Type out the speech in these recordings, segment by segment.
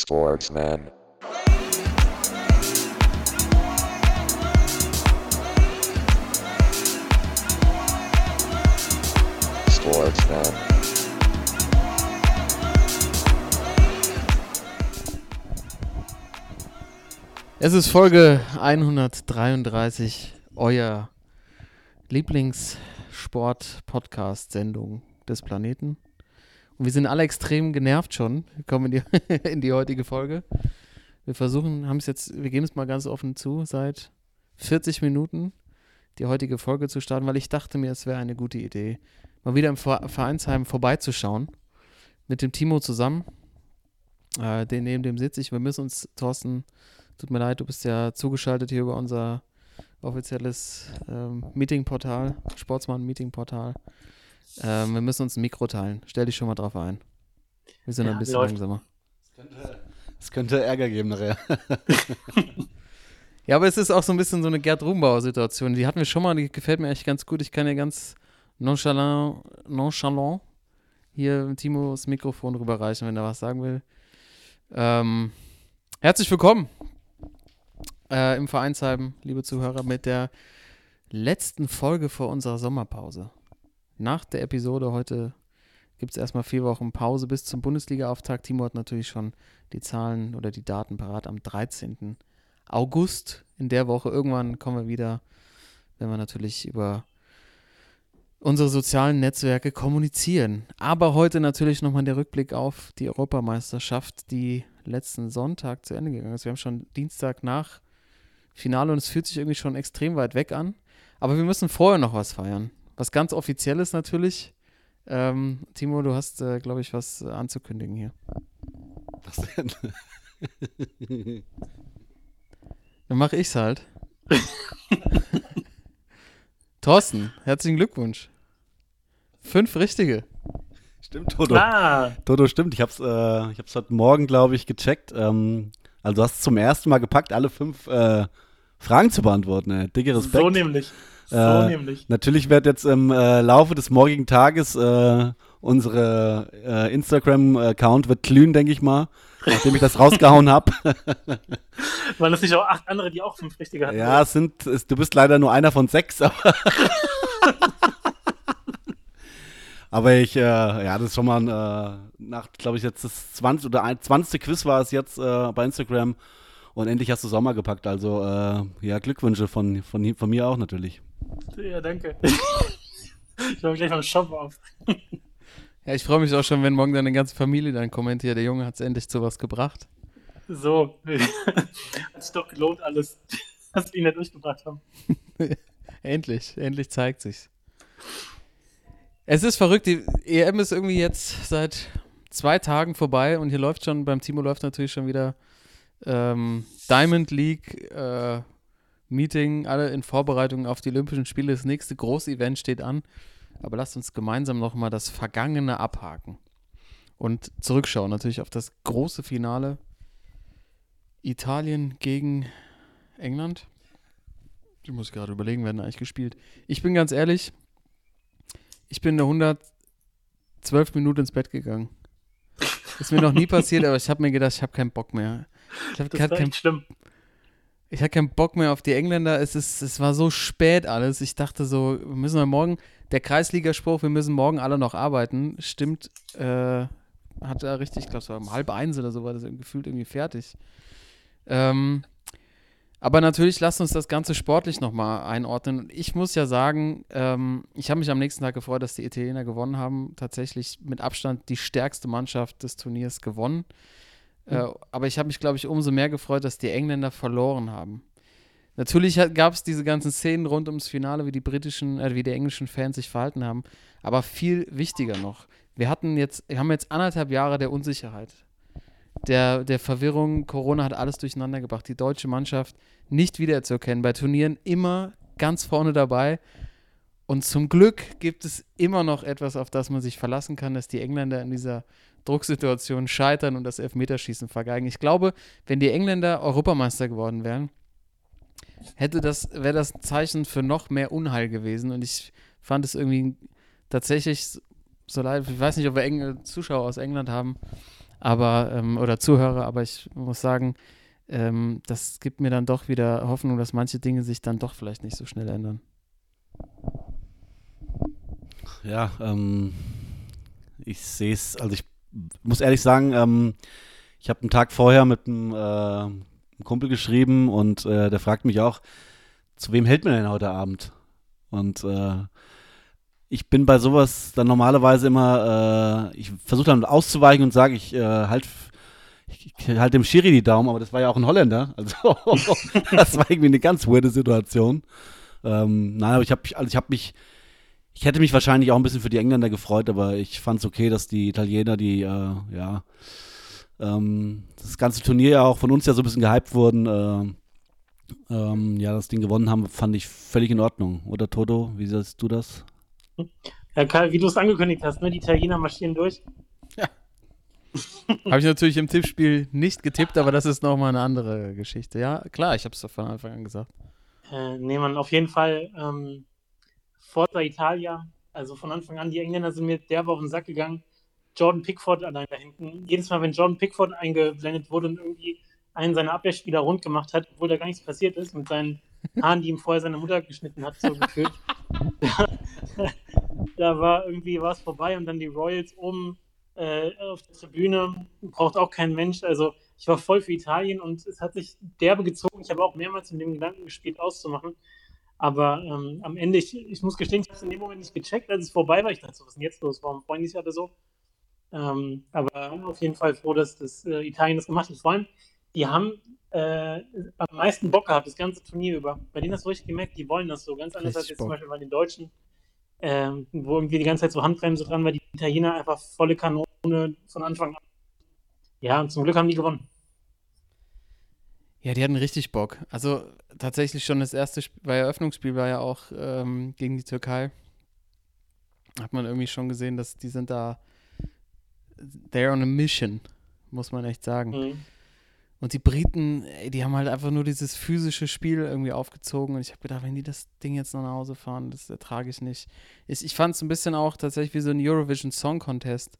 Sportsman. Sportsman. Es ist Folge 133, euer Lieblingssport-Podcast-Sendung des Planeten. Wir sind alle extrem genervt schon. Wir kommen in die, in die heutige Folge. Wir versuchen, haben es jetzt, wir geben es mal ganz offen zu, seit 40 Minuten die heutige Folge zu starten, weil ich dachte mir, es wäre eine gute Idee, mal wieder im Ver- Vereinsheim vorbeizuschauen. Mit dem Timo zusammen. Äh, den, neben dem sitze ich. Wir müssen uns, Thorsten, tut mir leid, du bist ja zugeschaltet hier über unser offizielles ähm, Meetingportal, Sportsmann-Meetingportal. Ähm, wir müssen uns ein Mikro teilen. Stell dich schon mal drauf ein. Wir sind Ja, ein bisschen läuft. langsamer. Es könnte Ärger geben nachher. Ja, aber es ist auch so ein bisschen so eine Gerd Rumbauer-Situation. Die hatten wir schon mal, die gefällt mir echt ganz gut. Ich kann ja ganz nonchalant, nonchalant hier Timo das Mikrofon rüberreichen, wenn er was sagen will. Ähm, herzlich willkommen äh, im Vereinsheim, liebe Zuhörer, mit der letzten Folge vor unserer Sommerpause. Nach der Episode heute gibt es erstmal vier Wochen Pause bis zum Bundesliga-Auftakt. Timo hat natürlich schon die Zahlen oder die Daten parat am 13. August in der Woche. Irgendwann kommen wir wieder, wenn wir natürlich über unsere sozialen Netzwerke kommunizieren. Aber heute natürlich nochmal der Rückblick auf die Europameisterschaft, die letzten Sonntag zu Ende gegangen ist. Wir haben schon Dienstag nach Finale und es fühlt sich irgendwie schon extrem weit weg an. Aber wir müssen vorher noch was feiern. Was ganz offizielles natürlich. Ähm, Timo, du hast, äh, glaube ich, was äh, anzukündigen hier. Was denn? Dann mache ich's halt. Thorsten, herzlichen Glückwunsch. Fünf richtige. Stimmt, Toto. Ah, Toto, stimmt. Ich hab's, äh, ich hab's heute Morgen, glaube ich, gecheckt. Ähm, also du hast es zum ersten Mal gepackt, alle fünf äh, Fragen zu beantworten. Ey. Dicke Respekt. so nämlich. So Äh, nämlich. Natürlich wird jetzt im äh, Laufe des morgigen Tages äh, unsere äh, Instagram-Account wird glühen, denke ich mal, nachdem ich das rausgehauen habe. Waren das nicht auch acht andere, die auch fünf richtige hatten? Ja, es sind, es, du bist leider nur einer von sechs, aber. aber ich, äh, ja, das ist schon mal äh, nach, glaube ich, jetzt das 20. oder ein, 20. Quiz war es jetzt äh, bei Instagram. Und endlich hast du Sommer gepackt. Also, äh, ja, Glückwünsche von, von, von mir auch natürlich. Ja, danke. ich höre gleich mal Shop auf. Ja, ich freue mich auch schon, wenn morgen deine ganze Familie dann kommentiert. Der Junge hat es endlich zu was gebracht. So. Hat sich doch gelohnt alles, was wir ihn da durchgebracht haben. Endlich, endlich zeigt sich's. Es ist verrückt, die EM ist irgendwie jetzt seit zwei Tagen vorbei und hier läuft schon, beim Timo läuft natürlich schon wieder ähm, Diamond League äh, Meeting, alle in Vorbereitung auf die Olympischen Spiele. Das nächste große Event steht an. Aber lasst uns gemeinsam nochmal das Vergangene abhaken und zurückschauen natürlich auf das große Finale Italien gegen England. Ich muss gerade überlegen, werden eigentlich gespielt. Ich bin ganz ehrlich, ich bin in der 112 Minuten ins Bett gegangen. Ist mir noch nie passiert, aber ich habe mir gedacht, ich habe keinen Bock mehr. Ich habe Das war keinen echt schlimm. ich hatte keinen Bock mehr auf die Engländer. Es, ist, es war so spät alles. Ich dachte so, wir müssen ja morgen, der Kreisligaspruch, wir müssen morgen alle noch arbeiten, stimmt, äh, hat er richtig, ich glaube, es war um halb eins oder so, war das gefühlt irgendwie fertig. Ähm, aber natürlich, lasst uns das Ganze sportlich nochmal einordnen. Und ich muss ja sagen, ähm, ich habe mich am nächsten Tag gefreut, dass die Italiener gewonnen haben. Tatsächlich mit Abstand die stärkste Mannschaft des Turniers gewonnen. Äh, aber ich habe mich, glaube ich, umso mehr gefreut, dass die Engländer verloren haben. Natürlich gab es diese ganzen Szenen rund ums Finale, wie die britischen, äh, wie die englischen Fans sich verhalten haben. Aber viel wichtiger noch, wir hatten jetzt, wir haben jetzt anderthalb Jahre der Unsicherheit, der, der Verwirrung. Corona hat alles durcheinander gebracht. Die deutsche Mannschaft nicht wiederzuerkennen. Bei Turnieren immer ganz vorne dabei. Und zum Glück gibt es immer noch etwas, auf das man sich verlassen kann, dass die Engländer in dieser Drucksituation scheitern und das Elfmeterschießen vergeigen. Ich glaube, wenn die Engländer Europameister geworden wären, hätte das, wäre das ein Zeichen für noch mehr Unheil gewesen. Und ich fand es irgendwie tatsächlich so leid. Ich weiß nicht, ob wir Engl Zuschauer aus England haben, aber ähm, oder Zuhörer, aber ich muss sagen, ähm, das gibt mir dann doch wieder Hoffnung, dass manche Dinge sich dann doch vielleicht nicht so schnell ändern. Ja, ähm, ich sehe es, also ich muss ehrlich sagen, ähm, ich habe einen Tag vorher mit einem, äh, Kumpel geschrieben und äh, der fragt mich auch, zu wem hält man denn heute Abend? Und äh, ich bin bei sowas dann normalerweise immer, äh, ich versuche dann auszuweichen und sage, ich äh, halt ich, ich halte dem Schiri die Daumen, aber das war ja auch ein Holländer. Also das war irgendwie eine ganz weirde Situation. Ähm, nein, aber ich habe also ich habe mich, ich hätte mich wahrscheinlich auch ein bisschen für die Engländer gefreut, aber ich fand es okay, dass die Italiener, die äh, ja ähm, das ganze Turnier ja auch von uns ja so ein bisschen gehypt wurden, äh, ähm, ja, das Ding gewonnen haben, fand ich völlig in Ordnung. Oder Toto, wie siehst du das? Ja, Karl, wie du es angekündigt hast, ne? die Italiener marschieren durch. Habe ich natürlich im Tippspiel nicht getippt, aber das ist nochmal eine andere Geschichte. Ja, klar, ich habe es von Anfang an gesagt. Äh, nee, man, auf jeden Fall ähm, Forza Italia. Also von Anfang an, die Engländer sind mir derbe auf den Sack gegangen. Jordan Pickford allein da hinten. Jedes Mal, wenn Jordan Pickford eingeblendet wurde und irgendwie einen seiner Abwehrspieler rund gemacht hat, obwohl da gar nichts passiert ist, mit seinen Haaren, die ihm vorher seine Mutter geschnitten hat, so gefühlt. da, war irgendwie was vorbei und dann die Royals oben äh, auf der Tribüne, braucht auch kein Mensch. Also ich war voll für Italien und es hat sich derbe gezogen. Ich habe auch mehrmals in dem Gedanken gespielt, auszumachen. Aber ähm, am Ende, ich, ich muss gestehen, ich habe es in dem Moment nicht gecheckt, als es vorbei war. Ich dachte, was ist denn jetzt los? Warum freuen die sich alle so? Ähm, aber auf jeden Fall froh, dass das äh, Italien das gemacht hat. Vor allem, die haben äh, am meisten Bock gehabt, das ganze Turnier über. Bei denen hast du richtig gemerkt, die wollen das so. Ganz anders Richtig als jetzt Bock. zum Beispiel bei den Deutschen, ähm, wo irgendwie die ganze Zeit so Handbremse dran war. Die Italiener einfach volle Kanone von Anfang an. Ja, und zum Glück haben die gewonnen. Ja, die hatten richtig Bock. Also tatsächlich schon das erste Sp bei Eröffnungsspiel war ja auch ähm, gegen die Türkei. Hat man irgendwie schon gesehen, dass die sind da, they're on a mission, muss man echt sagen. Mhm. Und die Briten, ey, die haben halt einfach nur dieses physische Spiel irgendwie aufgezogen. Und ich habe gedacht, wenn die das Ding jetzt noch nach Hause fahren, das ertrage ich nicht. Ich, ich fand es ein bisschen auch tatsächlich wie so ein Eurovision Song Contest,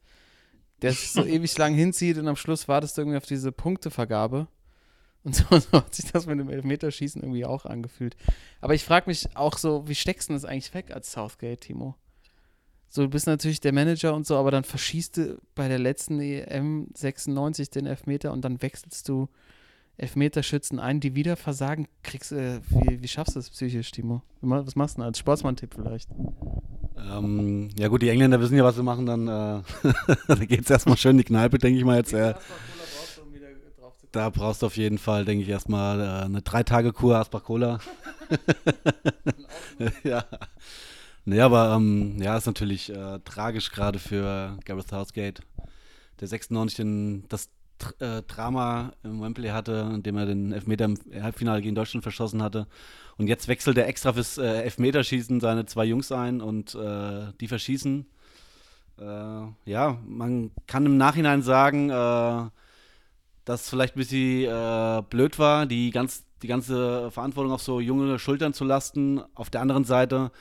der sich so ewig lang hinzieht und am Schluss wartest du irgendwie auf diese Punktevergabe. Und so, so hat sich das mit dem Elfmeterschießen irgendwie auch angefühlt. Aber ich frage mich auch so, wie steckst du das eigentlich weg als Southgate, Timo? So, du bist natürlich der Manager und so, aber dann verschießt du bei der letzten EM 96 den Elfmeter und dann wechselst du Elfmeterschützen ein, die wieder versagen. Kriegst, äh, wie, wie schaffst du das psychisch, Timo? Was machst du denn als Sportsmann-Tipp vielleicht? Ähm, ja gut, die Engländer wissen ja, was sie machen, dann äh, da geht es erstmal schön in die Kneipe, denke ich mal jetzt. Äh, da brauchst du auf jeden Fall, denke ich, erstmal äh, eine drei Tage Kur Asbach Cola. ja. Nee, aber ähm, ja, ist natürlich äh, tragisch gerade für Gareth Southgate, der 96 den, das äh, Drama im Wembley hatte, in dem er den Elfmeter im Halbfinale gegen Deutschland verschossen hatte. Und jetzt wechselt er extra fürs äh, Elfmeterschießen seine zwei Jungs ein und äh, die verschießen. Äh, ja, man kann im Nachhinein sagen, dass es vielleicht ein bisschen äh, blöd war, die, ganz, die ganze Verantwortung auf so junge Schultern zu lasten. Auf der anderen Seite,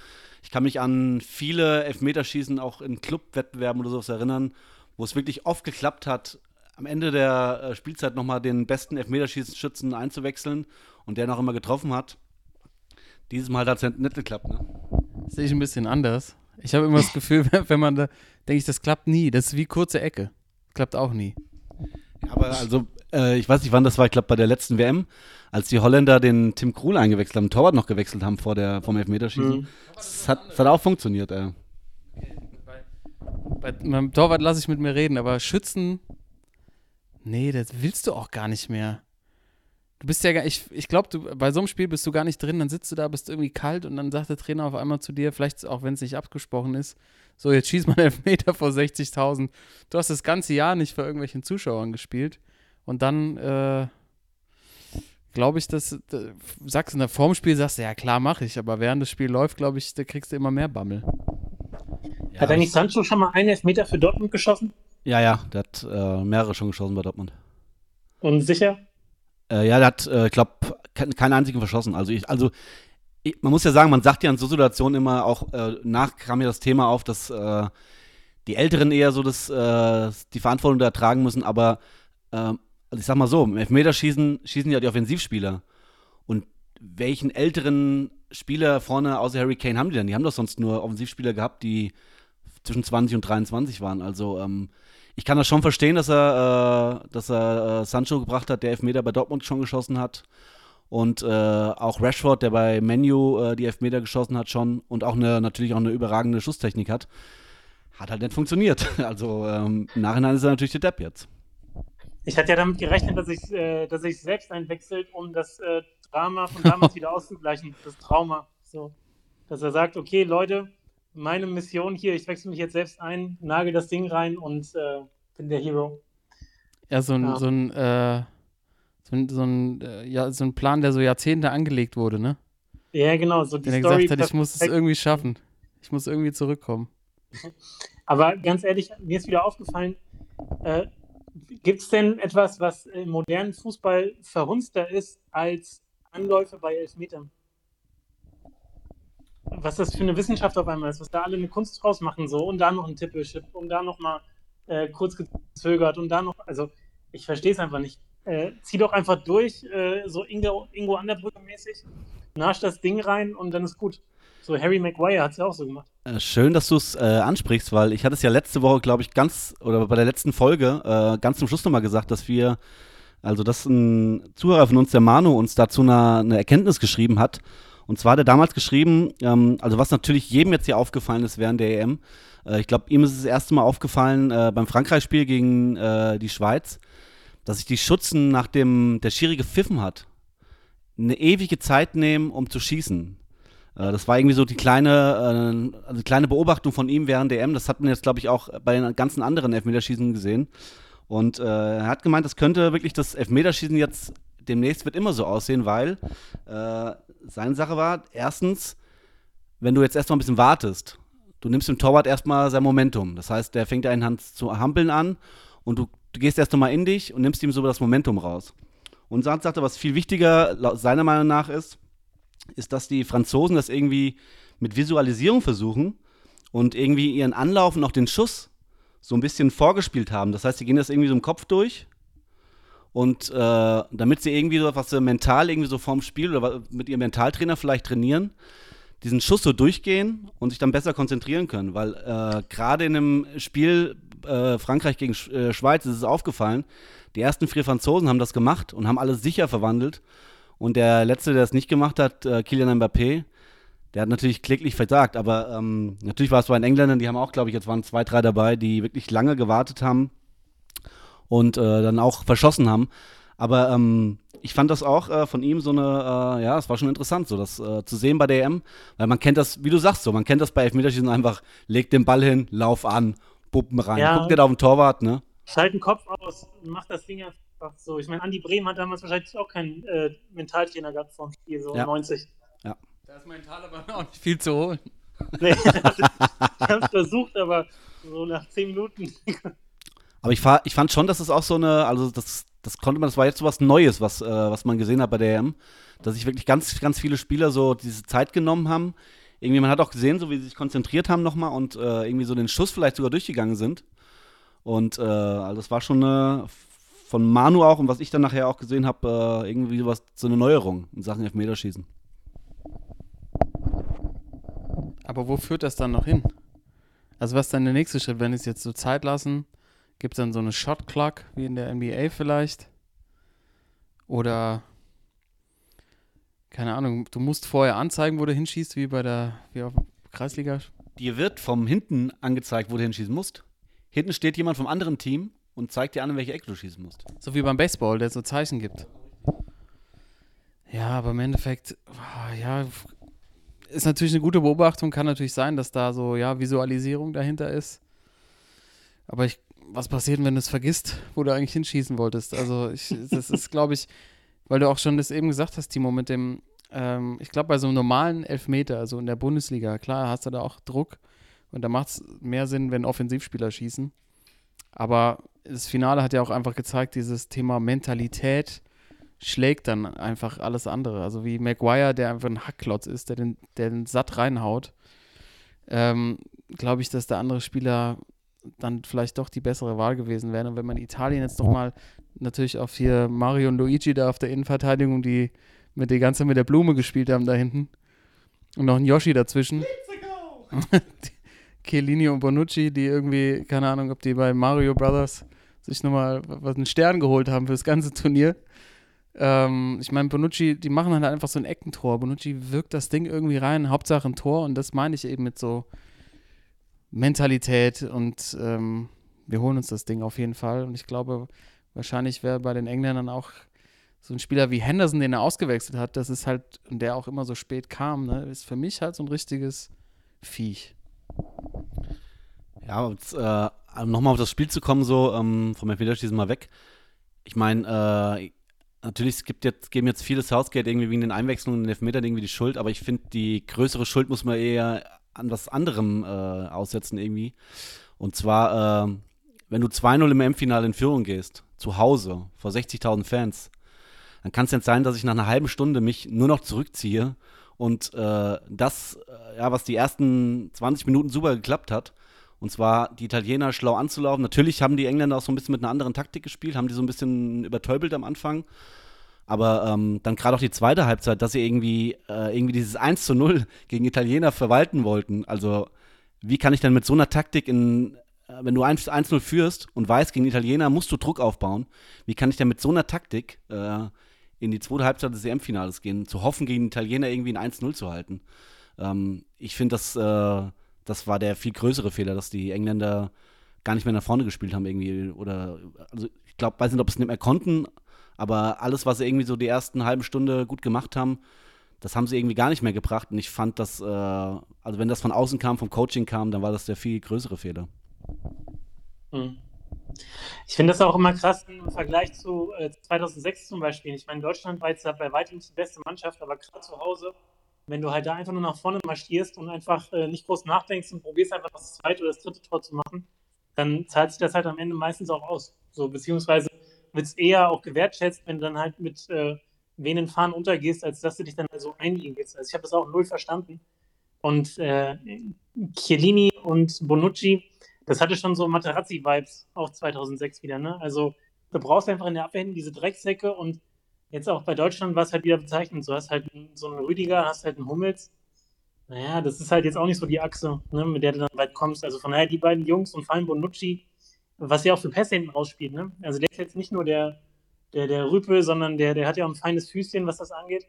ich kann mich an viele Elfmeterschießen auch in Clubwettbewerben oder sowas erinnern, wo es wirklich oft geklappt hat, am Ende der äh, Spielzeit nochmal den besten Elfmeterschießen einzuwechseln und der noch immer getroffen hat. Dieses Mal hat es nicht geklappt, ne? Sehe ich ein bisschen anders. Ich habe immer das Gefühl, wenn- wenn man da, denke ich, das klappt nie. Das ist wie kurze Ecke. Klappt auch nie. Ja, aber also, äh, ich weiß nicht, wann das war, ich glaube bei der letzten WM, als die Holländer den Tim Krul eingewechselt haben, Torwart noch gewechselt haben vor der, vom Elfmeterschießen. Mhm. Das, hat, das hat auch funktioniert, ey. Bei meinem Torwart lasse ich mit mir reden, aber Schützen, nee, das willst du auch gar nicht mehr. Du bist ja gar, ich, ich glaube, du, bei so einem Spiel bist du gar nicht drin, dann sitzt du da, bist irgendwie kalt und dann sagt der Trainer auf einmal zu dir, vielleicht auch wenn es nicht abgesprochen ist, so jetzt schieß mal einen Elfmeter vor 60.000. Du hast das ganze Jahr nicht vor irgendwelchen Zuschauern gespielt und dann, äh, glaube ich, dass, da, sagst du in der Formspiel, sagst du, ja klar, mache ich, aber während das Spiel läuft, glaube ich, da kriegst du immer mehr Bammel. Ja, Hat eigentlich Sancho schon mal einen Elfmeter für Dortmund geschossen? ja, ja, der hat äh, mehrere schon geschossen bei Dortmund. Und sicher? Äh, ja, der hat, äh, ich glaube, keinen keinen einzigen verschossen. Also, ich, also ich, man muss ja sagen, man sagt ja in so Situationen immer auch, äh, nach kam ja das Thema auf, dass äh, die Älteren eher so das, äh, die Verantwortung da tragen müssen, aber ähm, also ich sag mal so, im Elfmeterschießen schießen ja die Offensivspieler. Und welchen älteren Spieler vorne außer Harry Kane haben die denn? Die haben doch sonst nur Offensivspieler gehabt, die zwischen 20 und 23 waren. Also ähm, ich kann das schon verstehen, dass er, äh, dass er äh, Sancho gebracht hat, der Elfmeter bei Dortmund schon geschossen hat. Und äh, auch Rashford, der bei Menu äh, die Elfmeter geschossen hat schon und auch eine, natürlich auch eine überragende Schusstechnik hat. Hat halt nicht funktioniert. Also ähm, im Nachhinein ist er natürlich der Depp jetzt. Ich hatte ja damit gerechnet, dass ich, äh, dass ich selbst einwechselt, um das äh, Drama von damals wieder auszugleichen, das Trauma. So. Dass er sagt, okay, Leute, meine Mission hier, ich wechsle mich jetzt selbst ein, nagel das Ding rein und äh, bin der Hero. Ja, so ein, Ja. so ein, äh, so ein, so ein, äh, ja, so ein Plan, der so Jahrzehnte angelegt wurde, ne? Ja, genau, so die Der Story. gesagt hat, ich muss es irgendwie schaffen. Ich muss irgendwie zurückkommen. Aber ganz ehrlich, mir ist wieder aufgefallen, äh, gibt es denn etwas, was im modernen Fußball verhunzter ist als Anläufe bei Elfmetern? Was das für eine Wissenschaft auf einmal ist, was da alle eine Kunst draus machen, so und da noch ein Tippelchip und da noch mal äh, kurz gezögert und da noch, also ich verstehe es einfach nicht. Äh, zieh doch einfach durch, äh, so Ingo, Ingo Anderbrücke mäßig, nasch das Ding rein und dann ist gut. So Harry Maguire hat es ja auch so gemacht. Äh, Schön, dass du es äh, ansprichst, weil ich hatte es ja letzte Woche, glaube ich, ganz, oder bei der letzten Folge, äh, ganz zum Schluss nochmal gesagt, dass wir, also dass ein Zuhörer von uns, der Manu, uns dazu eine, eine Erkenntnis geschrieben hat. Und zwar hat er damals geschrieben, ähm, also was natürlich jedem jetzt hier aufgefallen ist während der EM, äh, ich glaube, ihm ist es das erste Mal aufgefallen äh, beim Frankreich-Spiel gegen äh, die Schweiz, dass sich die Schützen, nachdem der Schiri gepfiffen hat, eine ewige Zeit nehmen, um zu schießen. Äh, Das war irgendwie so die kleine, äh, also kleine Beobachtung von ihm während der EM. Das hat man jetzt, glaube ich, auch bei den ganzen anderen Elfmeterschießen gesehen. Und äh, er hat gemeint, das könnte wirklich das Elfmeterschießen jetzt demnächst wird immer so aussehen, weil äh, seine Sache war, erstens, wenn du jetzt erstmal ein bisschen wartest, du nimmst dem Torwart erstmal sein Momentum. Das heißt, der fängt eine Hand zu hampeln an und du, du gehst erst nochmal in dich und nimmst ihm so das Momentum raus. Und Sand sagte, was viel wichtiger seiner Meinung nach ist, ist, dass die Franzosen das irgendwie mit Visualisierung versuchen und irgendwie ihren Anlauf und auch den Schuss so ein bisschen vorgespielt haben. Das heißt, sie gehen das irgendwie so im Kopf durch und äh, damit sie irgendwie so, was sie mental irgendwie so vorm Spiel oder mit ihrem Mentaltrainer vielleicht trainieren, diesen Schuss so durchgehen und sich dann besser konzentrieren können. Weil äh, gerade in einem Spiel äh, Frankreich gegen Sch äh, Schweiz ist es aufgefallen, die ersten vier Franzosen haben das gemacht und haben alles sicher verwandelt. Und der Letzte, der es nicht gemacht hat, äh, Kylian Mbappé, der hat natürlich kläglich versagt. Aber ähm, natürlich war es bei den Engländern, die haben auch, glaube ich, jetzt waren zwei, drei dabei, die wirklich lange gewartet haben und äh, dann auch verschossen haben. Aber ähm, ich fand das auch äh, von ihm so eine, äh, ja, es war schon interessant, so das äh, zu sehen bei der EM, weil man kennt das, wie du sagst, so, man kennt das bei Elfmeterschießen einfach, leg den Ball hin, lauf an, Puppen rein, Ja. guck nicht auf den Torwart, ne? Schalt den Kopf aus und mach das Ding einfach so. Ich meine, Andi Brehm hat damals wahrscheinlich auch keinen äh, Mentaltrainer gehabt vor dem Spiel, so Ja. 90. Da ist mental aber auch nicht viel zu holen. Nee, ich hab's versucht, aber so nach 10 Minuten. Aber ich, ich fand schon, dass es auch so eine, also das, das konnte man, das war jetzt so was Neues, was, äh, was man gesehen hat bei der EM, dass sich wirklich ganz, ganz viele Spieler so diese Zeit genommen haben. Irgendwie, man hat auch gesehen, so wie sie sich konzentriert haben nochmal und äh, irgendwie so den Schuss vielleicht sogar durchgegangen sind. Und äh, also das war schon eine, von Manu auch und was ich dann nachher auch gesehen habe, äh, irgendwie was, so eine Neuerung in Sachen Elfmeterschießen. Aber wo führt das dann noch hin? Also was ist dann der nächste Schritt, wenn es jetzt so Zeit lassen? Gibt es dann so eine Shot Clock wie in der NBA vielleicht? Oder keine Ahnung, du musst vorher anzeigen, wo du hinschießt, wie bei der wie auf Kreisliga. Dir wird vom hinten angezeigt, wo du hinschießen musst. Hinten steht jemand vom anderen Team und zeigt dir an, in welche Ecke du schießen musst. So wie beim Baseball, der so Zeichen gibt. Ja, aber im Endeffekt, ah, ja, ist natürlich eine gute Beobachtung. Kann natürlich sein, dass da so, ja, Visualisierung dahinter ist. Aber ich, was passiert, wenn du es vergisst, wo du eigentlich hinschießen wolltest? Also, ich, das ist, glaube ich, weil du auch schon das eben gesagt hast, Timo, mit dem, ähm, ich glaube, bei so einem normalen Elfmeter, also in der Bundesliga, klar, hast du da auch Druck. Und da macht es mehr Sinn, wenn Offensivspieler schießen. Aber das Finale hat ja auch einfach gezeigt, dieses Thema Mentalität schlägt dann einfach alles andere. Also wie Maguire, der einfach ein Hackklotz ist, der den, der den satt reinhaut, ähm, glaube ich, dass der andere Spieler dann vielleicht doch die bessere Wahl gewesen wären. Und wenn man Italien jetzt doch mal natürlich auf hier Mario und Luigi da auf der Innenverteidigung, die mit die ganze mit der Blume gespielt haben da hinten. Und noch ein Yoshi dazwischen. Chiellini und Bonucci, die irgendwie, keine Ahnung, ob die bei Mario Brothers sich nochmal einen Stern geholt haben für das ganze Turnier. Ähm, ich meine, Bonucci, die machen halt einfach so ein Eckentor. Bonucci wirkt das Ding irgendwie rein, Hauptsache ein Tor und das meine ich eben mit so Mentalität und ähm, wir holen uns das Ding auf jeden Fall. Und ich glaube, wahrscheinlich wäre bei den Engländern auch so ein Spieler wie Henderson, den er ausgewechselt hat, das ist halt, und der auch immer so spät kam, ne, ist für mich halt so ein richtiges Viech. Ja, und, äh, nochmal auf das Spiel zu kommen, so ähm, vom Elfmeterschießen mal weg. Ich meine, äh, natürlich es gibt jetzt, geben jetzt viele Southgate irgendwie wegen den Einwechslungen in den Elfmetern irgendwie die Schuld, aber ich finde, die größere Schuld muss man eher an was anderem äh, aussetzen irgendwie. Und zwar, äh, wenn du 2-0 im M-Finale in Führung gehst, zu Hause, vor 60.000 Fans, dann kann es jetzt sein, dass ich nach einer halben Stunde mich nur noch zurückziehe und äh, das, äh, ja, was die ersten 20 Minuten super geklappt hat, und zwar die Italiener schlau anzulaufen. Natürlich haben die Engländer auch so ein bisschen mit einer anderen Taktik gespielt, haben die so ein bisschen übertäubelt am Anfang. Aber ähm, dann gerade auch die zweite Halbzeit, dass sie irgendwie, äh, irgendwie dieses 1 zu 0 gegen Italiener verwalten wollten. Also, wie kann ich denn mit so einer Taktik in, äh, wenn du 1-0 führst und weißt, gegen Italiener musst du Druck aufbauen, wie kann ich denn mit so einer Taktik äh, in die zweite Halbzeit des EM-Finales gehen, zu hoffen, gegen Italiener irgendwie ein 1-0 zu halten? Ähm, ich finde, das, äh, das war der viel größere Fehler, dass die Engländer gar nicht mehr nach vorne gespielt haben irgendwie. Oder, also ich glaube, weiß nicht, ob es nicht mehr konnten, aber alles, was sie irgendwie so die ersten halben Stunde gut gemacht haben, das haben sie irgendwie gar nicht mehr gebracht. Und ich fand das, äh, also wenn das von außen kam, vom Coaching kam, dann war das der viel größere Fehler. Hm. Ich finde das auch immer krass im Vergleich zu äh, 2006 zum Beispiel. Ich meine, Deutschland war jetzt bei weitem die beste Mannschaft, aber gerade zu Hause wenn du halt da einfach nur nach vorne marschierst und einfach äh, nicht groß nachdenkst und probierst einfach das zweite oder das dritte Tor zu machen, dann zahlt sich das halt am Ende meistens auch aus. So, beziehungsweise wird es eher auch gewertschätzt, wenn du dann halt mit äh, wenigen Fahnen untergehst, als dass du dich dann so einlegst. Also ich habe das auch null verstanden. Und äh, Chiellini und Bonucci, das hatte schon so Materazzi-Vibes, auch 2006 wieder. Ne? Also du brauchst einfach in der Abwehr diese Drecksäcke und jetzt auch bei Deutschland war es halt wieder bezeichnend. Du hast halt so einen Rüdiger, hast halt einen Hummels. Naja, das ist halt jetzt auch nicht so die Achse, ne, mit der du dann weit kommst. Also von daher die beiden Jungs und vor allem Bonucci, was ja auch für Pässe hinten rausspielt. Ne? Also der ist jetzt nicht nur der, der, der Rüpel, sondern der, der hat ja auch ein feines Füßchen, was das angeht.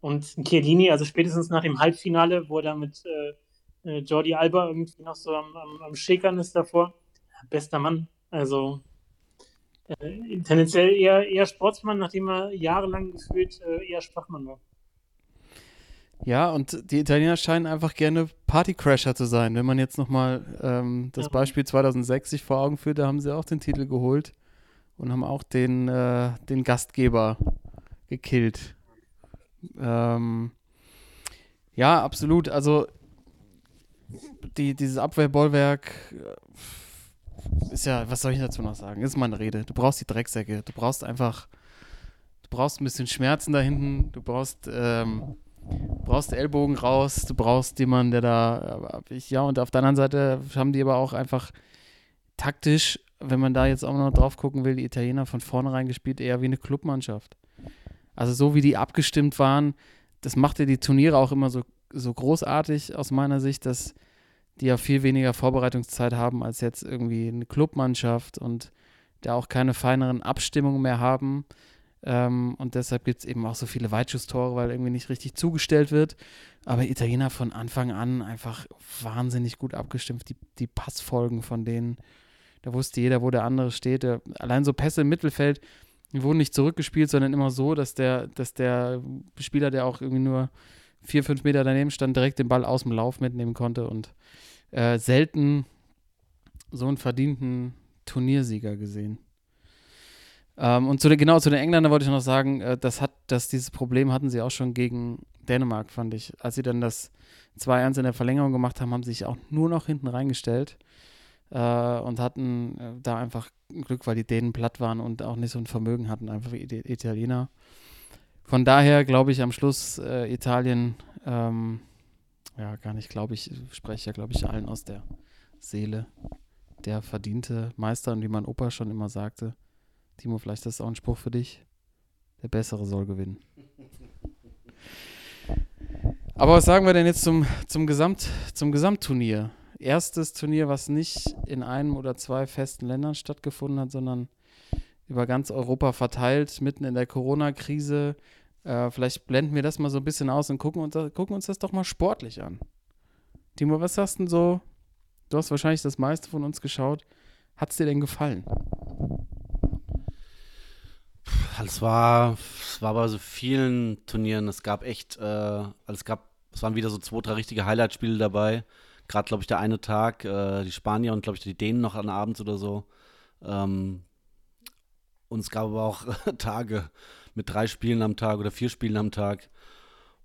Und Chiellini, also spätestens nach dem Halbfinale, wo er da mit äh, äh Jordi Alba irgendwie noch so am, am, am Schäkern ist davor, bester Mann. Also äh, tendenziell eher, eher Sportsmann, nachdem er jahrelang gefühlt äh, eher Schwachmann war. Ja, und die Italiener scheinen einfach gerne Partycrasher zu sein. Wenn man jetzt nochmal ähm, das ja. Beispiel 2006 sich vor Augen führt, da haben sie auch den Titel geholt und haben auch den, äh, den Gastgeber gekillt. Ähm, ja, absolut. Also die, dieses Abwehrbollwerk ist ja, was soll ich dazu noch sagen? Ist meine Rede. Du brauchst die Drecksäcke. Du brauchst einfach, du brauchst ein bisschen Schmerzen da hinten. Du brauchst, ähm, brauchst Ellbogen raus. Du brauchst jemanden, der da, ja, und auf der anderen Seite haben die aber auch einfach taktisch, wenn man da jetzt auch noch drauf gucken will, die Italiener von vornherein gespielt, eher wie eine Clubmannschaft. Also so wie die abgestimmt waren, das machte die Turniere auch immer so, so großartig aus meiner Sicht, dass die ja viel weniger Vorbereitungszeit haben als jetzt irgendwie eine Clubmannschaft und da auch keine feineren Abstimmungen mehr haben. Ähm, und deshalb gibt es eben auch so viele Weitschusstore, weil irgendwie nicht richtig zugestellt wird. Aber Italiener von Anfang an einfach wahnsinnig gut abgestimmt. Die, die Passfolgen von denen, da wusste jeder, wo der andere steht. Der, allein so Pässe im Mittelfeld, die wurden nicht zurückgespielt, sondern immer so, dass der, dass der Spieler, der auch irgendwie nur vier, fünf Meter daneben stand, direkt den Ball aus dem Lauf mitnehmen konnte und äh, selten so einen verdienten Turniersieger gesehen. Ähm, und zu den, genau zu den Engländern wollte ich noch sagen, äh, das hat, dass dieses Problem hatten sie auch schon gegen Dänemark, fand ich. Als sie dann das 2-1 in der Verlängerung gemacht haben, haben sie sich auch nur noch hinten reingestellt äh, und hatten äh, da einfach Glück, weil die Dänen platt waren und auch nicht so ein Vermögen hatten, einfach wie die Italiener. Von daher glaube ich am Schluss äh, Italien, ähm, ja gar nicht, glaube ich, spreche ja, glaube ich, allen aus der Seele. der verdiente Meister und wie mein Opa schon immer sagte, Timo, vielleicht ist das auch ein Spruch für dich, der Bessere soll gewinnen. Aber was sagen wir denn jetzt zum, zum, Gesamt, zum Gesamtturnier? Erstes Turnier, was nicht in einem oder zwei festen Ländern stattgefunden hat, sondern über ganz Europa verteilt, mitten in der Corona-Krise. Äh, vielleicht blenden wir das mal so ein bisschen aus und gucken, und gucken uns das doch mal sportlich an. Timo, was du denn so? Du hast wahrscheinlich das meiste von uns geschaut. Hat es dir denn gefallen? Es war, es war bei so vielen Turnieren, es gab echt, äh, also es gab, es waren wieder so zwei, drei richtige Highlight-Spiele dabei. Gerade, glaube ich, der eine Tag, äh, die Spanier und, glaube ich, die Dänen noch an Abend oder so. Ähm, und es gab aber auch Tage mit drei Spielen am Tag oder vier Spielen am Tag,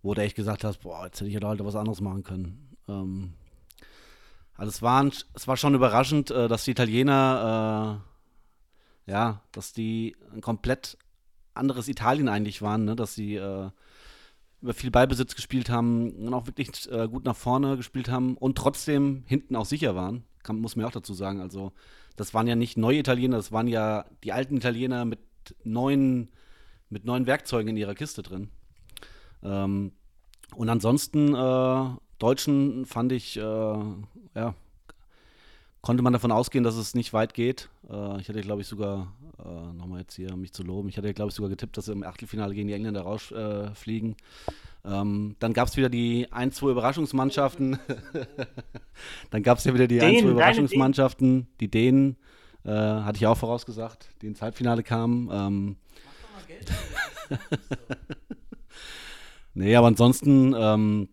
wo du echt gesagt hast, boah, jetzt hätte ich heute was anderes machen können. Ähm, also es war, es war schon überraschend, äh, dass die Italiener, äh, ja, dass die ein komplett anderes Italien eigentlich waren, ne? dass sie äh, über viel Ballbesitz gespielt haben und auch wirklich äh, gut nach vorne gespielt haben und trotzdem hinten auch sicher waren, kann, muss man auch dazu sagen. Also das waren ja nicht neue Italiener, das waren ja die alten Italiener mit neuen, mit neuen Werkzeugen in ihrer Kiste drin. Ähm, und ansonsten äh, Deutschen fand ich, äh, ja, konnte man davon ausgehen, dass es nicht weit geht. Äh, ich hatte, glaube ich, sogar, äh, nochmal jetzt hier, mich zu loben, ich hatte, glaube ich, sogar getippt, dass sie im Achtelfinale gegen die Engländer rausfliegen. Ähm, dann gab es wieder die ein, zwei Überraschungsmannschaften. dann gab es ja wieder die Dänen, ein, zwei Überraschungsmannschaften. Die Dänen, äh, hatte ich auch vorausgesagt, die ins Halbfinale kamen. Ähm, nee, aber ansonsten, ähm,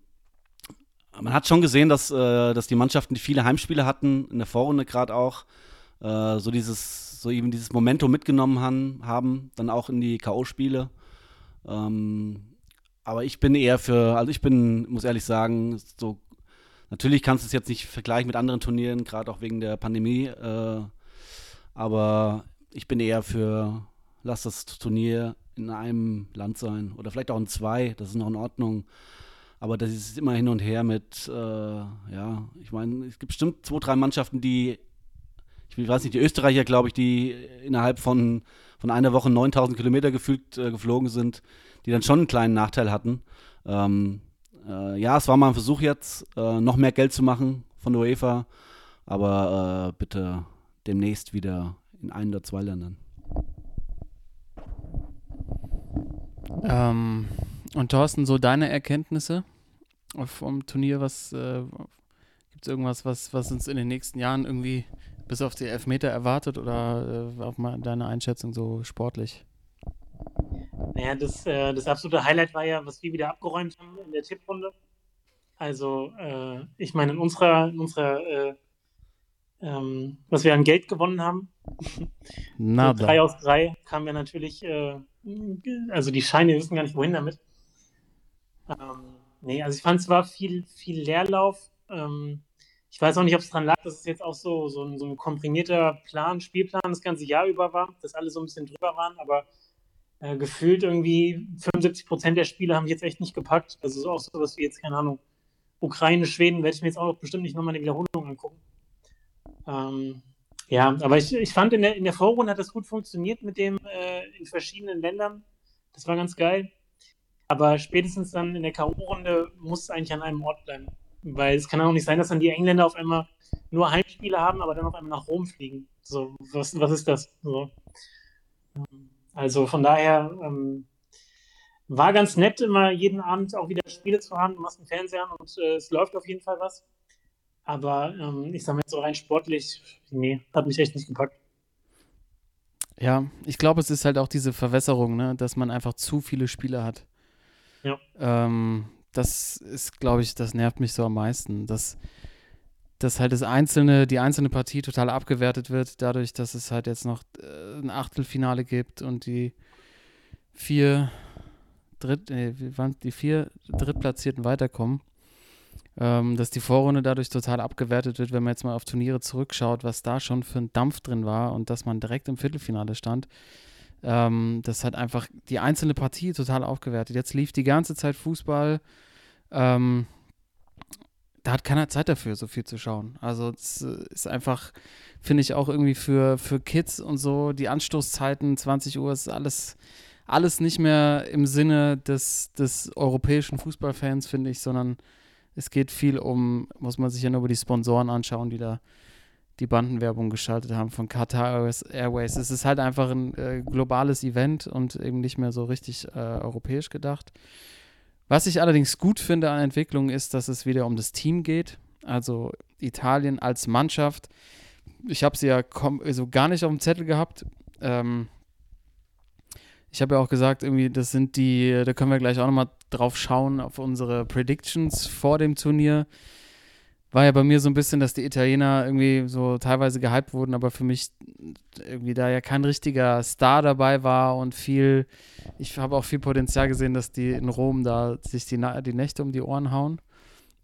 man hat schon gesehen, dass, äh, dass die Mannschaften, die viele Heimspiele hatten, in der Vorrunde gerade auch, äh, so dieses, so eben dieses Momentum mitgenommen han, haben, dann auch in die K.O.-Spiele. Ähm, aber ich bin eher für, also ich bin, muss ehrlich sagen, so, natürlich kannst du es jetzt nicht vergleichen mit anderen Turnieren, gerade auch wegen der Pandemie, äh, aber ich bin eher für, lass das Turnier in einem Land sein oder vielleicht auch in zwei, das ist noch in Ordnung. Aber das ist immer hin und her mit, äh, ja, ich meine, es gibt bestimmt zwei, drei Mannschaften, die, ich weiß nicht, die Österreicher, glaube ich, die innerhalb von, von einer Woche 9000 Kilometer gefühlt äh, geflogen sind, die dann schon einen kleinen Nachteil hatten. Ähm, äh, ja, es war mal ein Versuch jetzt, äh, noch mehr Geld zu machen von der UEFA, aber äh, bitte demnächst wieder in ein oder zwei Ländern. Ähm, und Thorsten, so deine Erkenntnisse vom Turnier, was äh, gibt es irgendwas, was, was uns in den nächsten Jahren irgendwie bis auf die Elfmeter erwartet oder äh, auch mal deine Einschätzung so sportlich? Naja, das, äh, das absolute Highlight war ja, was wir wieder abgeräumt haben in der Tipprunde. Also, äh, ich meine, in unserer, in unserer äh, ähm, was wir an Geld gewonnen haben, Nada. so drei aus drei, kamen ja natürlich, äh, also die Scheine wissen gar nicht, wohin damit. Ähm, nee, also ich fand es war viel, viel Leerlauf. Ähm, ich weiß auch nicht, ob es daran lag, dass es jetzt auch so, so, ein, so ein komprimierter Plan, Spielplan das ganze Jahr über war, dass alle so ein bisschen drüber waren, aber äh, gefühlt irgendwie 75 Prozent der Spiele haben mich jetzt echt nicht gepackt. Also so auch so was wie jetzt, keine Ahnung, Ukraine, Schweden, werde ich mir jetzt auch bestimmt nicht nochmal eine Wiederholung angucken. Ähm, ja, aber ich, ich fand in der, in der Vorrunde hat das gut funktioniert mit dem äh, in verschiedenen Ländern. Das war ganz geil. Aber spätestens dann in der K.O.-Runde muss es eigentlich an einem Ort bleiben. Weil es kann auch nicht sein, dass dann die Engländer auf einmal nur Heimspiele haben, aber dann auf einmal nach Rom fliegen. So, was, was ist das? So. Also von daher ähm, war ganz nett, immer jeden Abend auch wieder Spiele zu haben. Du machst einen Fernseher und äh, es läuft auf jeden Fall was. Aber ähm, ich sage mal so rein sportlich, nee, hat mich echt nicht gepackt. Ja, ich glaube, es ist halt auch diese Verwässerung, ne, dass man einfach zu viele Spiele hat. Ja. Ähm, das ist, glaube ich, das nervt mich so am meisten, dass, dass halt das einzelne, die einzelne Partie total abgewertet wird, dadurch, dass es halt jetzt noch äh, ein Achtelfinale gibt und die vier Dritt, äh, die vier Drittplatzierten weiterkommen. Ähm, dass die Vorrunde dadurch total abgewertet wird, wenn man jetzt mal auf Turniere zurückschaut, was da schon für ein Dampf drin war und dass man direkt im Viertelfinale stand. Ähm, das hat einfach die einzelne Partie total aufgewertet. Jetzt lief die ganze Zeit Fußball. Ähm, da hat keiner Zeit dafür, so viel zu schauen. Also es äh, ist einfach, finde ich auch irgendwie für, für Kids und so, die Anstoßzeiten, 20 Uhr ist alles, alles nicht mehr im Sinne des, des europäischen Fußballfans, finde ich, sondern es geht viel um, muss man sich ja nur über die Sponsoren anschauen, die da die Bandenwerbung geschaltet haben von Qatar Airways. Es ist halt einfach ein äh, globales Event und eben nicht mehr so richtig äh, europäisch gedacht. Was ich allerdings gut finde an Entwicklung ist, dass es wieder um das Team geht. Also Italien als Mannschaft. Ich habe sie ja also gar nicht auf dem Zettel gehabt. Ähm, ich habe ja auch gesagt, irgendwie, das sind die, da können wir gleich auch nochmal drauf schauen, auf unsere Predictions vor dem Turnier war ja bei mir so ein bisschen, dass die Italiener irgendwie so teilweise gehypt wurden, aber für mich irgendwie da ja kein richtiger Star dabei war und viel, ich habe auch viel Potenzial gesehen, dass die in Rom da sich die, die Nächte um die Ohren hauen.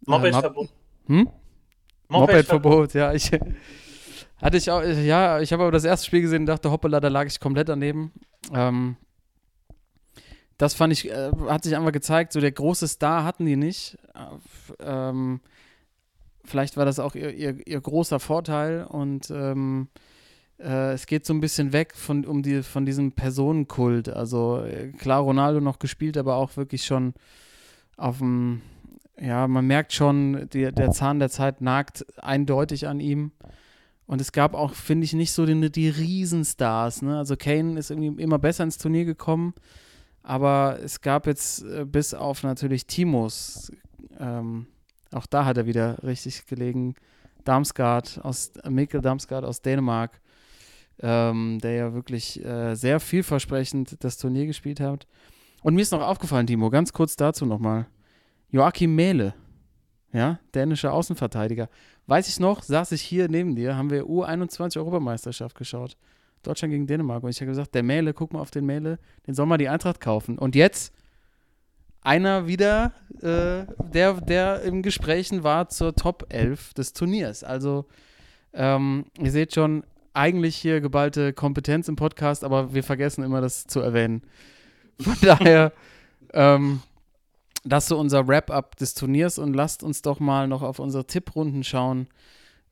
Moped-Verbot. Ähm, hm? Moped-Verbot, ja. Ich, hatte ich auch, ja, ich habe aber das erste Spiel gesehen und dachte, hoppala, da lag ich komplett daneben. Ähm, das fand ich, äh, hat sich einfach gezeigt, so der große Star hatten die nicht. Äh, ähm, vielleicht war das auch ihr, ihr, ihr großer Vorteil und ähm, äh, es geht so ein bisschen weg von, um die, von diesem Personenkult. Also äh, klar, Ronaldo noch gespielt, aber auch wirklich schon auf dem, ja, man merkt schon, die, der Zahn der Zeit nagt eindeutig an ihm. Und es gab auch, finde ich, nicht so die, die Riesenstars. Ne? Also Kane ist irgendwie immer besser ins Turnier gekommen. Aber es gab jetzt äh, bis auf natürlich Timos ähm, auch da hat er wieder richtig gelegen. Damsgaard aus Mikkel Damsgaard aus Dänemark, ähm, der ja wirklich äh, sehr vielversprechend das Turnier gespielt hat. Und mir ist noch aufgefallen, Timo, ganz kurz dazu nochmal. Joachim Mähle, ja, dänischer Außenverteidiger. Weiß ich noch, saß ich hier neben dir, haben wir U21 Europameisterschaft geschaut. Deutschland gegen Dänemark. Und ich habe gesagt, der Mähle, guck mal auf den Mähle, den soll mal die Eintracht kaufen. Und jetzt einer wieder, äh, der, der im Gesprächen war zur Top 11 des Turniers. Also, ähm, ihr seht schon, eigentlich hier geballte Kompetenz im Podcast, aber wir vergessen immer, das zu erwähnen. Von daher, ähm, das so unser Wrap-up des Turniers und lasst uns doch mal noch auf unsere Tipprunden schauen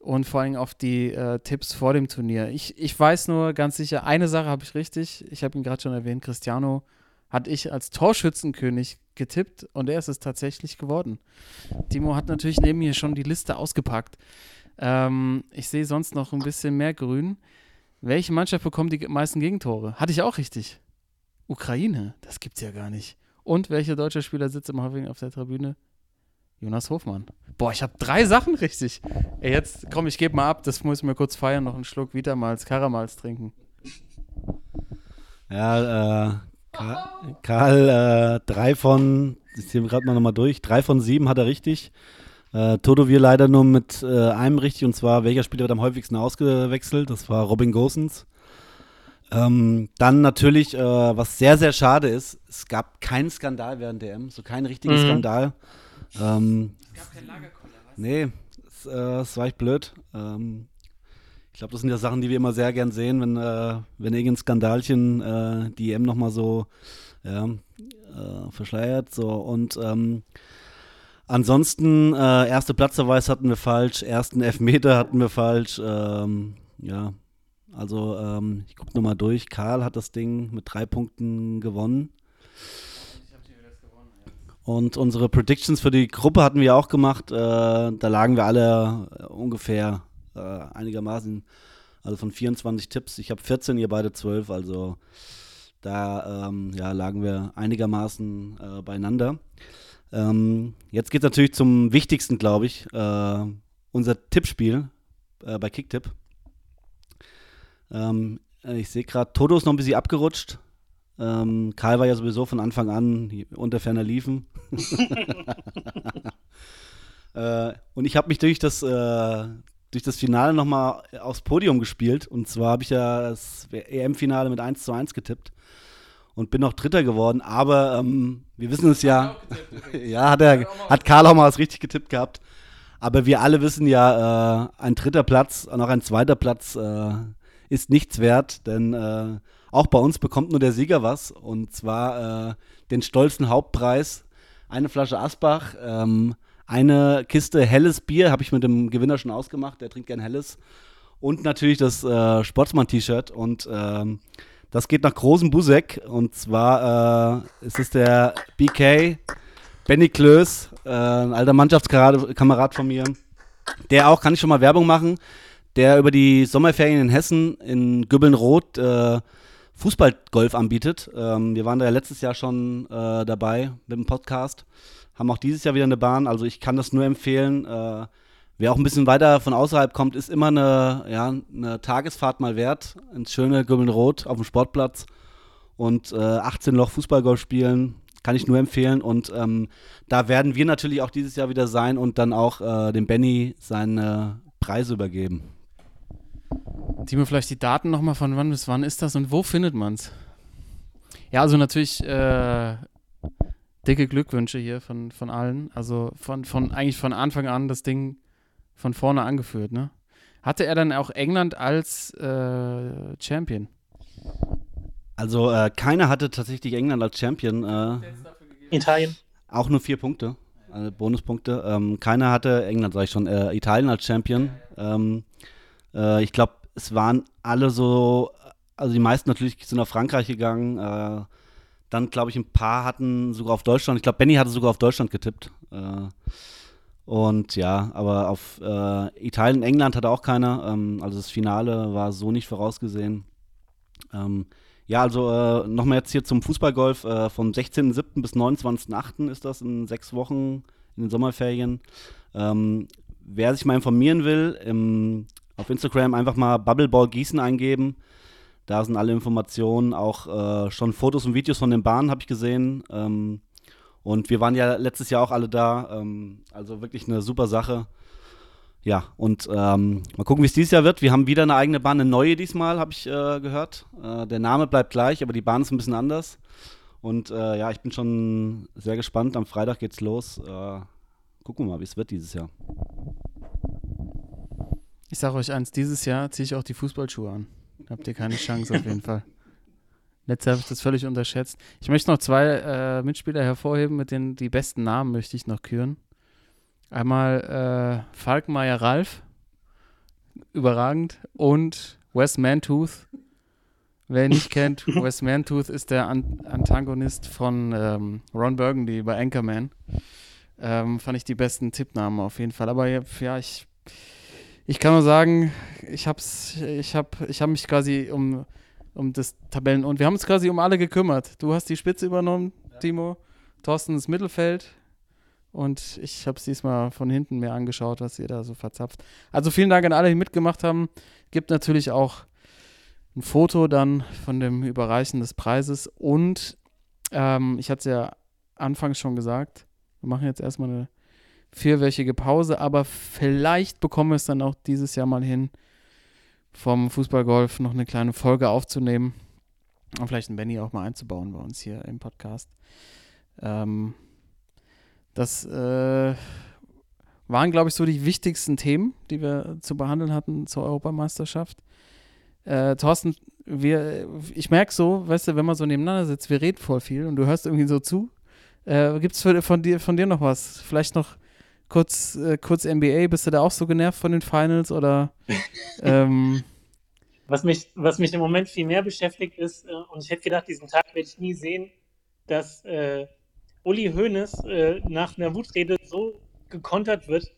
und vor allem auf die äh, Tipps vor dem Turnier. Ich, ich weiß nur ganz sicher, eine Sache habe ich richtig. Ich habe ihn gerade schon erwähnt, Cristiano hatte ich als Torschützenkönig getippt und er ist es tatsächlich geworden. Timo hat natürlich neben mir schon die Liste ausgepackt. Ähm, ich sehe sonst noch ein bisschen mehr grün. Welche Mannschaft bekommt die meisten Gegentore? Hatte ich auch richtig. Ukraine, das gibt's ja gar nicht. Und welcher deutsche Spieler sitzt im häufigen auf der Tribüne? Jonas Hofmann. Boah, ich habe drei Sachen richtig. Ey, jetzt komm, ich gebe mal ab, das muss ich mir kurz feiern, noch einen Schluck Vitamals, Karamals trinken. Ja, äh, Karl, äh, drei von, ich ziehe gerade mal nochmal durch, drei von sieben hat er richtig. Äh, Toto wir leider nur mit äh, einem richtig, und zwar, welcher Spieler wird am häufigsten ausgewechselt? Das war Robin Gosens. Ähm, dann natürlich, äh, was sehr, sehr schade ist, es gab keinen Skandal während der M, so keinen richtigen mhm. Skandal. Ähm, es gab kein Lagerkoller, was? Nee, es, äh, es war echt blöd. Ähm, ich glaube, das sind ja Sachen, die wir immer sehr gern sehen, wenn, äh, wenn irgendein Skandalchen äh, die EM nochmal so ja, äh, verschleiert. So. Und ähm, ansonsten, äh, erste Platzverweis hatten wir falsch, ersten Elfmeter hatten wir falsch. Ähm, ja, also ähm, ich gucke nochmal durch. Karl hat das Ding mit drei Punkten gewonnen. Und unsere Predictions für die Gruppe hatten wir auch gemacht. Äh, da lagen wir alle ungefähr äh, einigermaßen, also von 24 Tipps, ich habe 14, ihr beide 12, also da ähm, ja, lagen wir einigermaßen äh, beieinander. Ähm, jetzt geht es natürlich zum wichtigsten, glaube ich, unser Tippspiel bei Kicktipp. Ähm, ich sehe gerade, Toto ist noch ein bisschen abgerutscht. Ähm, Karl war ja sowieso von Anfang an unter ferner liefen. äh, und ich habe mich durch das äh, durch das Finale nochmal aufs Podium gespielt. Und zwar habe ich ja das EM-Finale mit 1 zu 1 getippt und bin noch Dritter geworden. Aber ähm, wir wissen es ja. ja, hat, er, hat Karl auch mal was richtig getippt gehabt. Aber wir alle wissen ja, äh, ein dritter Platz und auch ein zweiter Platz äh, ist nichts wert, denn äh, auch bei uns bekommt nur der Sieger was. Und zwar äh, den stolzen Hauptpreis, eine Flasche Asbach. Ähm, eine Kiste helles Bier, habe ich mit dem Gewinner schon ausgemacht, der trinkt gern helles. Und natürlich das äh, Sportsmann-T-Shirt. Und ähm, das geht nach Großen Busek. Und zwar äh, ist es der BK, Benny Klöß, äh, ein alter Mannschaftskamerad von mir. Der auch, kann ich schon mal Werbung machen, der über die Sommerferien in Hessen in Gübbeln-Rot äh, Fußballgolf anbietet. Ähm, wir waren da ja letztes Jahr schon äh, dabei mit dem Podcast, haben auch dieses Jahr wieder eine Bahn. Also ich kann das nur empfehlen. Äh, wer auch ein bisschen weiter von außerhalb kommt, ist immer eine, ja, eine Tagesfahrt mal wert ins schöne Gübbeln-Rot auf dem Sportplatz und äh, 18 Loch Fußballgolf spielen. Kann ich nur empfehlen. Und ähm, da werden wir natürlich auch dieses Jahr wieder sein und dann auch äh, dem Benny seine Preise übergeben. Timo, vielleicht die Daten nochmal von wann bis wann ist das und wo findet man es? Ja, also natürlich äh, dicke Glückwünsche hier von, von allen. Also von, von eigentlich von Anfang an das Ding von vorne angeführt, ne? Hatte er dann auch England als äh, Champion? Also äh, keiner hatte tatsächlich England als Champion. Äh, Italien. Auch nur vier Punkte, also Bonuspunkte. Ähm, keiner hatte England, sag ich schon, äh, Italien als Champion. Ähm, äh, ich glaube, es waren alle so, also die meisten natürlich sind auf Frankreich gegangen. Äh, dann, glaube ich, ein paar hatten sogar auf Deutschland. Ich glaube, Benny hatte sogar auf Deutschland getippt. Äh, und ja, aber auf äh, Italien, England hatte auch keiner. Ähm, also das Finale war so nicht vorausgesehen. Ähm, ja, also äh, nochmal jetzt hier zum Fußballgolf. Äh, vom 16.07. bis 29.08. ist das in sechs Wochen in den Sommerferien. Ähm, wer sich mal informieren will, im auf Instagram einfach mal Bubbleball Gießen eingeben. Da sind alle Informationen, auch äh, schon Fotos und Videos von den Bahnen habe ich gesehen. Ähm, und wir waren ja letztes Jahr auch alle da. Ähm, also wirklich eine super Sache. Ja, und ähm, mal gucken, wie es dieses Jahr wird. Wir haben wieder eine eigene Bahn, eine neue diesmal, habe ich äh, gehört. Äh, der Name bleibt gleich, aber die Bahn ist ein bisschen anders. Und äh, ja, ich bin schon sehr gespannt. Am Freitag geht's los. Äh, gucken wir mal, wie es wird dieses Jahr. Ich sage euch eins, dieses Jahr ziehe ich auch die Fußballschuhe an. Habt ihr keine Chance auf jeden Fall. Letztes Jahr habe ich das völlig unterschätzt. Ich möchte noch zwei äh, Mitspieler hervorheben, mit denen die besten Namen möchte ich noch küren. Einmal äh, Falkmeier Ralf, überragend, und Wes Mantooth. Wer ihn nicht kennt, Wes Mantooth ist der An Antagonist von ähm, Ron Burgundy bei Anchorman. Ähm, fand ich die besten Tippnamen auf jeden Fall. Aber ja, ich ich kann nur sagen, ich hab's, ich hab, ich hab mich quasi um, um das Tabellen und wir haben uns quasi um alle gekümmert. Du hast die Spitze übernommen, ja. Timo, Thorsten das Mittelfeld und ich habe es diesmal von hinten mir angeschaut, was ihr da so verzapft. Also vielen Dank an alle, die mitgemacht haben. Gibt natürlich auch ein Foto dann von dem Überreichen des Preises und ähm, ich hatte es ja anfangs schon gesagt, wir machen jetzt erstmal eine vierwöchige Pause, aber vielleicht bekommen wir es dann auch dieses Jahr mal hin, vom Fußballgolf noch eine kleine Folge aufzunehmen und vielleicht einen Benny auch mal einzubauen bei uns hier im Podcast. Ähm, das äh, waren, glaube ich, so die wichtigsten Themen, die wir zu behandeln hatten zur Europameisterschaft. Äh, Thorsten, wir, ich merke so, weißt du, wenn man so nebeneinander sitzt, wir reden voll viel und du hörst irgendwie so zu. Äh, Gibt es von dir, von dir noch was? Vielleicht noch kurz, äh, kurz NBA, bist du da auch so genervt von den Finals oder? ähm, was, mich, was mich im Moment viel mehr beschäftigt ist, äh, und ich hätte gedacht, diesen Tag werde ich nie sehen, dass äh, Uli Hoeneß äh, nach einer Wutrede so gekontert wird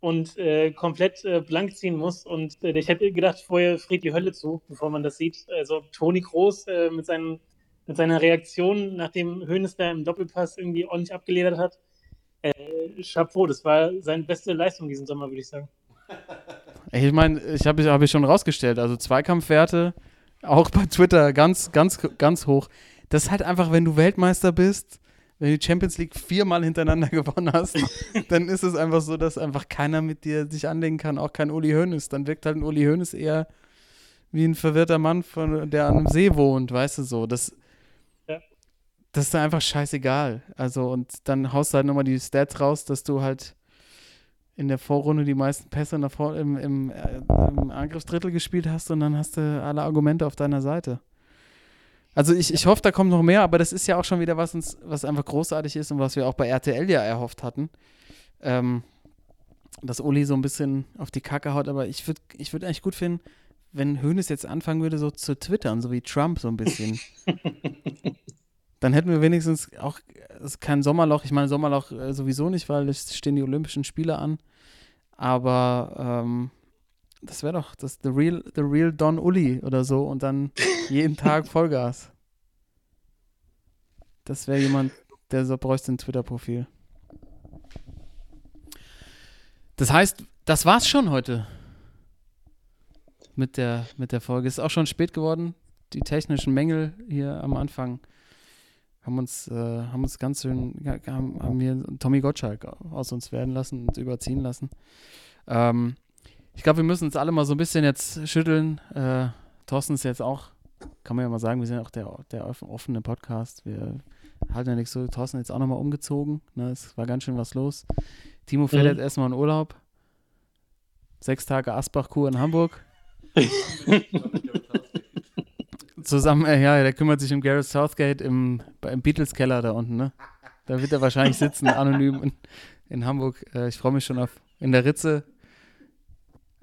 und äh, komplett äh, blank ziehen muss. Und ich hätte gedacht, vorher friert die Hölle zu, bevor man das sieht. Also Toni Groß mit, seinen, mit seiner Reaktion, nachdem Hoeneß da im Doppelpass irgendwie ordentlich abgeledert hat, äh, Chapeau, das war seine beste Leistung diesen Sommer, würde ich sagen. Ich meine, ich habe hab ich schon rausgestellt, also Zweikampfwerte auch bei Twitter ganz, ganz, ganz hoch. Das ist halt einfach, wenn du Weltmeister bist, wenn du die Champions League viermal hintereinander gewonnen hast, dann ist es einfach so, dass einfach keiner mit dir sich anlegen kann, auch kein Uli Hoeneß. Dann wirkt halt ein Uli Hoeneß eher wie ein verwirrter Mann, von, der an einem See wohnt, weißt du so. Das, das ist dann einfach scheißegal. Also, und dann haust du halt nochmal die Stats raus, dass du halt in der Vorrunde die meisten Pässe Vor im, im, äh, im, Angriffsdrittel gespielt hast und dann hast du alle Argumente auf deiner Seite. Also ich, ich hoffe, da kommt noch mehr, aber das ist ja auch schon wieder was, uns, was einfach großartig ist und was wir auch bei RTL ja erhofft hatten. ähm, dass Uli so ein bisschen auf die Kacke haut, aber ich würde ich würd eigentlich gut finden, wenn Hönes jetzt anfangen würde, so zu twittern, so wie Trump so ein bisschen. Dann hätten wir wenigstens auch es kein Sommerloch. Ich meine, Sommerloch äh, sowieso nicht, weil es stehen die Olympischen Spiele an. Aber ähm, das wäre doch das the real, the real Don Uli oder so und dann jeden Tag Vollgas. Das wäre jemand, der so bräuchte ein Twitter-Profil. Das heißt, das war's schon heute mit der, mit der Folge. Ist auch schon spät geworden. Die technischen Mängel hier am Anfang haben uns, äh, haben uns ganz schön, haben, haben hier Tommy Gottschalk aus uns werden lassen und überziehen lassen. Ähm, ich glaube, wir müssen uns alle mal so ein bisschen jetzt schütteln. Äh, Thorsten ist jetzt auch, kann man ja mal sagen, wir sind auch der, der offene Podcast. Wir halten ja nichts so. Thorsten ist jetzt auch nochmal umgezogen. Ne? Es war ganz schön was los. Timo fährt mhm. jetzt erstmal in Urlaub. Sechs Tage Asbach-Kur in Hamburg. Zusammen, äh, ja, der kümmert sich um Gareth Southgate im, im Beatles-Keller da unten, ne? Da wird er wahrscheinlich sitzen, anonym in, in Hamburg. Äh, ich freue mich schon auf in der Ritze.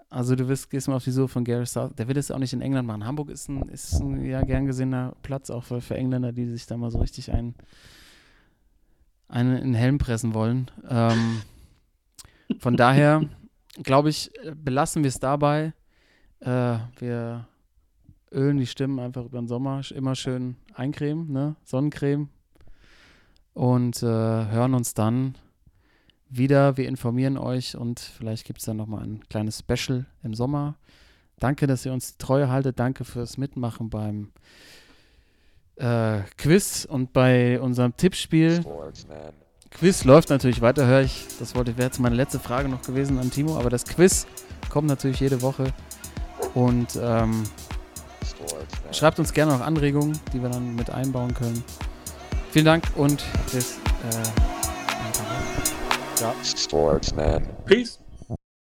Also du wirst, gehst mal auf die Suche von Gareth Southgate. Der wird es auch nicht in England machen. Hamburg ist ein, ist ein ja gern gesehener Platz auch für, für Engländer, die sich da mal so richtig einen, einen in den Helm pressen wollen. Ähm, von daher glaube ich, belassen wir es dabei. Äh, wir ölen die Stimmen einfach über den Sommer immer schön eincremen, ne? Sonnencreme. Und äh, hören uns dann wieder. Wir informieren euch und vielleicht gibt es dann nochmal ein kleines Special im Sommer. Danke, dass ihr uns die Treue haltet. Danke fürs Mitmachen beim äh, Quiz und bei unserem Tippspiel. Sportsman. Quiz läuft natürlich weiter, höre ich. Das wollte wäre jetzt meine letzte Frage noch gewesen an Timo, aber das Quiz kommt natürlich jede Woche. Und ähm, schreibt uns gerne noch Anregungen, die wir dann mit einbauen können. Vielen Dank und bis äh, Sportsman. Peace.